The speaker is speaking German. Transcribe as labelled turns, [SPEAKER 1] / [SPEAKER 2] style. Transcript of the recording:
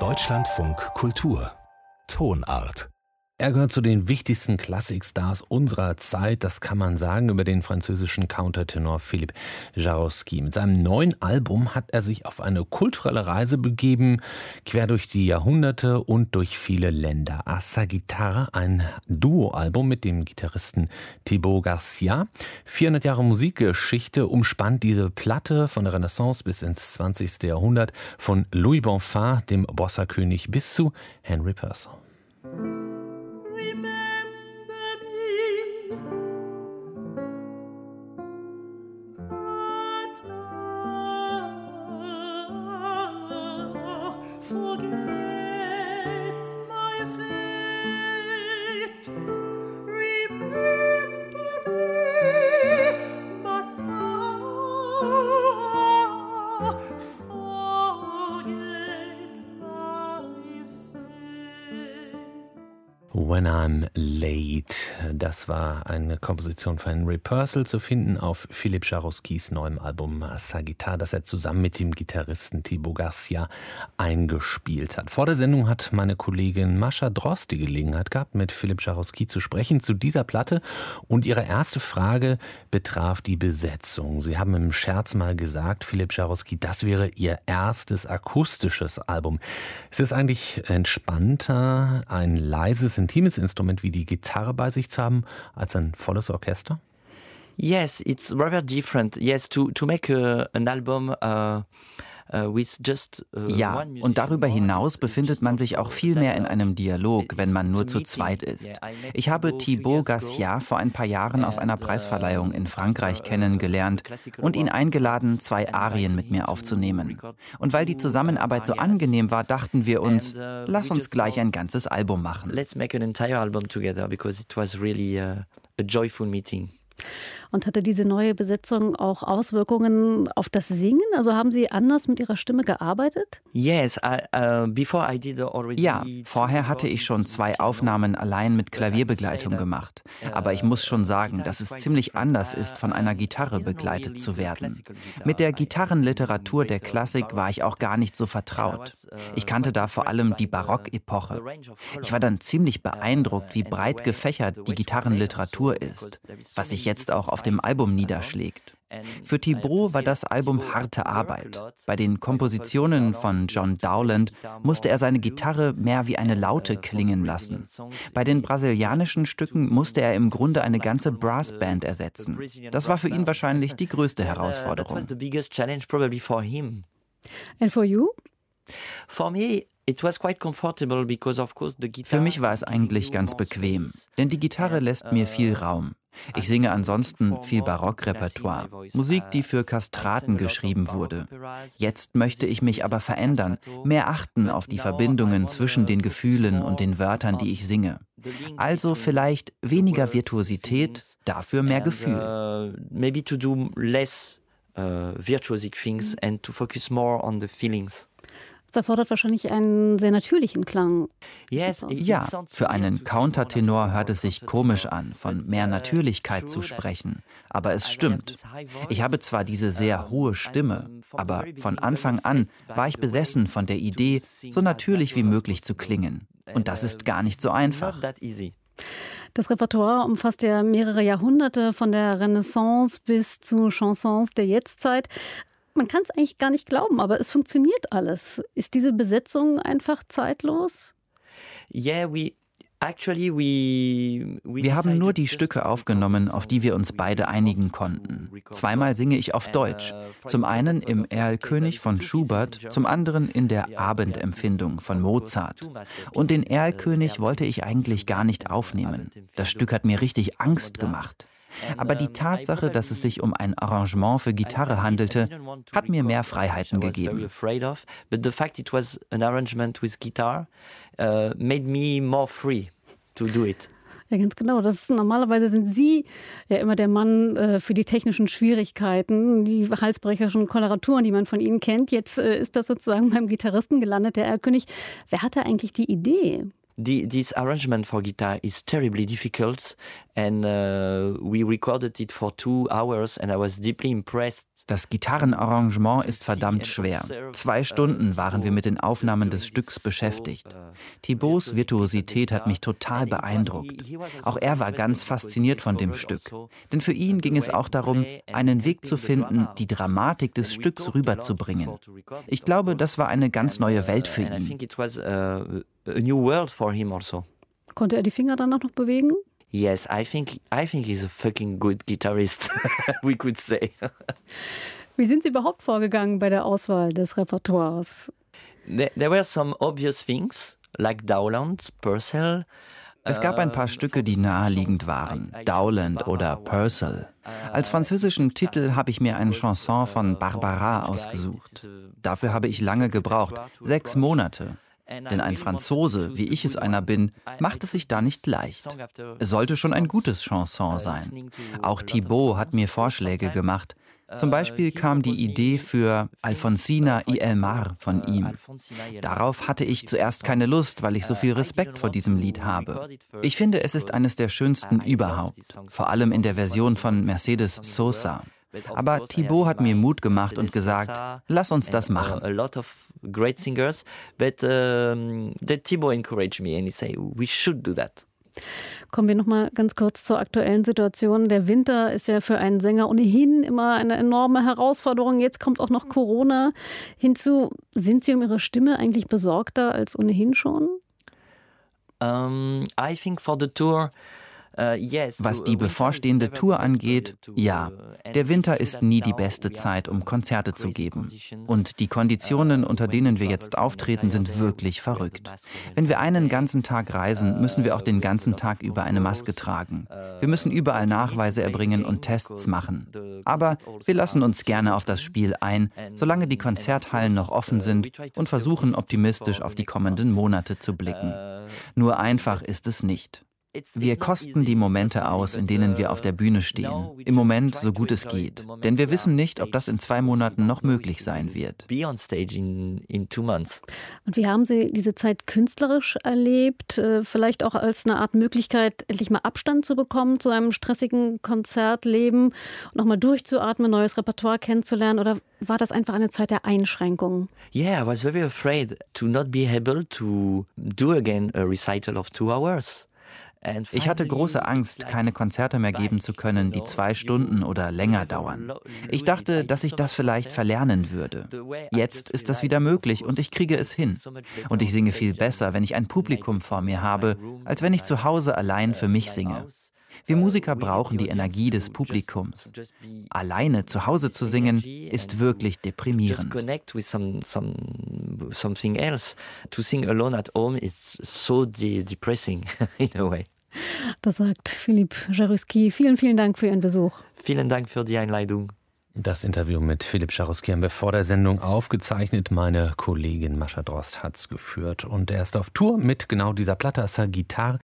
[SPEAKER 1] Deutschlandfunk Kultur. Tonart
[SPEAKER 2] er gehört zu den wichtigsten Klassikstars unserer Zeit, das kann man sagen, über den französischen Countertenor Philippe Jarowski. Mit seinem neuen Album hat er sich auf eine kulturelle Reise begeben, quer durch die Jahrhunderte und durch viele Länder. A sa Gitarre, ein Duo-Album mit dem Gitarristen Thibaut Garcia. 400 Jahre Musikgeschichte umspannt diese Platte von der Renaissance bis ins 20. Jahrhundert, von Louis Bonfin, dem Bossa-König, bis zu Henry Purcell. When I'm Late. Das war eine Komposition von Henry Purcell zu finden auf Philipp Jarowskis neuem Album Sagitar, das er zusammen mit dem Gitarristen Thibaut Garcia eingespielt hat. Vor der Sendung hat meine Kollegin Mascha Drost die Gelegenheit gehabt, mit Philipp Jarowski zu sprechen zu dieser Platte und ihre erste Frage betraf die Besetzung. Sie haben im Scherz mal gesagt, Philipp Jarowski, das wäre ihr erstes akustisches Album. Es ist eigentlich entspannter, ein leises, intimes Instrument wie die Gitarre bei sich zu haben als ein volles Orchester?
[SPEAKER 3] Yes, it's rather different. Yes, to to make a, an album. Uh Uh,
[SPEAKER 4] uh, ja, und darüber hinaus befindet man sich auch viel mehr in einem Dialog, wenn man nur zu zweit ist. Ich habe Thibaut Garcia vor ein paar Jahren auf einer Preisverleihung in Frankreich uh, kennengelernt und ihn eingeladen, zwei Arien mit mir aufzunehmen. Und weil die Zusammenarbeit so angenehm war, dachten wir uns, lass uns gleich ein ganzes Album machen.
[SPEAKER 3] Let's make an entire album together because it was really a, a joyful meeting.
[SPEAKER 5] Und hatte diese neue Besetzung auch Auswirkungen auf das Singen? Also haben Sie anders mit Ihrer Stimme gearbeitet?
[SPEAKER 3] Yes, I, uh, before I
[SPEAKER 4] did already ja, vorher hatte ich schon zwei Aufnahmen allein mit Klavierbegleitung gemacht. Aber ich muss schon sagen, dass es ziemlich anders ist, von einer Gitarre begleitet zu werden. Mit der Gitarrenliteratur der Klassik war ich auch gar nicht so vertraut. Ich kannte da vor allem die Barockepoche. Ich war dann ziemlich beeindruckt, wie breit gefächert die Gitarrenliteratur ist, was ich jetzt auch auf dem Album niederschlägt. Für Thibaut war das Album harte Arbeit. Bei den Kompositionen von John Dowland musste er seine Gitarre mehr wie eine Laute klingen lassen. Bei den brasilianischen Stücken musste er im Grunde eine ganze Brassband ersetzen. Das war für ihn wahrscheinlich die größte Herausforderung.
[SPEAKER 5] And for you?
[SPEAKER 3] For me,
[SPEAKER 4] für mich war es eigentlich ganz bequem, denn die Gitarre lässt mir viel Raum. Ich singe ansonsten viel Barockrepertoire, Musik, die für Kastraten geschrieben wurde. Jetzt möchte ich mich aber verändern, mehr achten auf die Verbindungen zwischen den Gefühlen und den Wörtern, die ich singe. Also vielleicht weniger Virtuosität, dafür mehr Gefühl.
[SPEAKER 3] Maybe to do less uh, virtuosic things and to focus more on the feelings.
[SPEAKER 5] Das erfordert wahrscheinlich einen sehr natürlichen Klang.
[SPEAKER 4] Yes, ja, für einen Countertenor hört es sich komisch an, von mehr Natürlichkeit zu sprechen. Aber es stimmt. Ich habe zwar diese sehr hohe Stimme, aber von Anfang an war ich besessen von der Idee, so natürlich wie möglich zu klingen. Und das ist gar nicht so einfach.
[SPEAKER 5] Das Repertoire umfasst ja mehrere Jahrhunderte von der Renaissance bis zu Chansons der Jetztzeit. Man kann es eigentlich gar nicht glauben, aber es funktioniert alles. Ist diese Besetzung einfach zeitlos?
[SPEAKER 3] Yeah, we
[SPEAKER 4] wir haben nur die Stücke aufgenommen, auf die wir uns beide einigen konnten. Zweimal singe ich auf Deutsch. Zum einen im Erlkönig von Schubert, zum anderen in der Abendempfindung von Mozart. Und den Erlkönig wollte ich eigentlich gar nicht aufnehmen. Das Stück hat mir richtig Angst gemacht. Aber die Tatsache, dass es sich um ein Arrangement für Gitarre handelte, hat mir mehr Freiheiten gegeben.
[SPEAKER 5] Ja, ganz genau. Das ist, normalerweise sind Sie ja immer der Mann äh, für die technischen Schwierigkeiten, die halsbrecherischen Koloraturen, die man von Ihnen kennt. Jetzt äh, ist das sozusagen beim Gitarristen gelandet, der Erlkönig. Wer hatte eigentlich die Idee?
[SPEAKER 3] The, this arrangement for guitar is terribly difficult and uh, we recorded it for two hours and I was deeply impressed
[SPEAKER 4] Das Gitarrenarrangement ist verdammt schwer. Zwei Stunden waren wir mit den Aufnahmen des Stücks beschäftigt. Thibauts Virtuosität hat mich total beeindruckt. Auch er war ganz fasziniert von dem Stück. Denn für ihn ging es auch darum, einen Weg zu finden, die Dramatik des Stücks rüberzubringen. Ich glaube, das war eine ganz neue Welt für ihn.
[SPEAKER 3] Also.
[SPEAKER 5] Konnte er die Finger dann auch noch bewegen?
[SPEAKER 3] Yes, I think I think he's a fucking good guitarist. we could say.
[SPEAKER 5] Wie sind Sie überhaupt vorgegangen bei der Auswahl des Repertoires?
[SPEAKER 3] There, there were some obvious things like Dowland, Purcell.
[SPEAKER 4] Es gab ein paar Stücke, die naheliegend waren, Dowland oder Purcell. Als französischen Titel habe ich mir eine Chanson von Barbara ausgesucht. Dafür habe ich lange gebraucht, sechs Monate. Denn ein Franzose, wie ich es einer bin, macht es sich da nicht leicht. Es sollte schon ein gutes Chanson sein. Auch Thibaut hat mir Vorschläge gemacht. Zum Beispiel kam die Idee für Alfonsina y el Mar von ihm. Darauf hatte ich zuerst keine Lust, weil ich so viel Respekt vor diesem Lied habe. Ich finde, es ist eines der schönsten überhaupt, vor allem in der Version von Mercedes Sosa. Aber Thibaut hat mir Mut gemacht und gesagt, lass uns das machen.
[SPEAKER 3] great singers, but um, Thibaut encouraged me and he said we should do that.
[SPEAKER 5] Kommen wir noch mal ganz kurz zur aktuellen Situation. Der Winter ist ja für einen Sänger ohnehin immer eine enorme Herausforderung. Jetzt kommt auch noch Corona hinzu. Sind Sie um Ihre Stimme eigentlich besorgter als ohnehin schon?
[SPEAKER 3] Um, I think for the tour
[SPEAKER 4] Was die bevorstehende Tour angeht, ja, der Winter ist nie die beste Zeit, um Konzerte zu geben. Und die Konditionen, unter denen wir jetzt auftreten, sind wirklich verrückt. Wenn wir einen ganzen Tag reisen, müssen wir auch den ganzen Tag über eine Maske tragen. Wir müssen überall Nachweise erbringen und Tests machen. Aber wir lassen uns gerne auf das Spiel ein, solange die Konzerthallen noch offen sind und versuchen optimistisch auf die kommenden Monate zu blicken. Nur einfach ist es nicht. Wir kosten die Momente aus, in denen wir auf der Bühne stehen. Im Moment so gut es geht. Denn wir wissen nicht, ob das in zwei Monaten noch möglich sein wird.
[SPEAKER 5] Und wie haben Sie diese Zeit künstlerisch erlebt? Äh, vielleicht auch als eine Art Möglichkeit, endlich mal Abstand zu bekommen zu einem stressigen Konzertleben, nochmal durchzuatmen, neues Repertoire kennenzulernen? Oder war das einfach eine Zeit der Einschränkungen?
[SPEAKER 3] Yeah, I was very afraid to not be able to do again a recital of two hours.
[SPEAKER 4] Ich hatte große Angst, keine Konzerte mehr geben zu können, die zwei Stunden oder länger dauern. Ich dachte, dass ich das vielleicht verlernen würde. Jetzt ist das wieder möglich und ich kriege es hin. Und ich singe viel besser, wenn ich ein Publikum vor mir habe, als wenn ich zu Hause allein für mich singe. Wir Musiker brauchen die Energie des Publikums. Alleine zu Hause zu singen, ist wirklich deprimierend.
[SPEAKER 3] something else. To sing alone at home is so depressing in a way.
[SPEAKER 5] Das sagt Philipp Jaruski. Vielen, vielen Dank für Ihren Besuch.
[SPEAKER 3] Vielen Dank für die Einladung.
[SPEAKER 2] Das Interview mit Philipp Scharowski haben wir vor der Sendung aufgezeichnet. Meine Kollegin Mascha Drost hat es geführt. Und er ist auf Tour mit genau dieser Platte, Sagitar.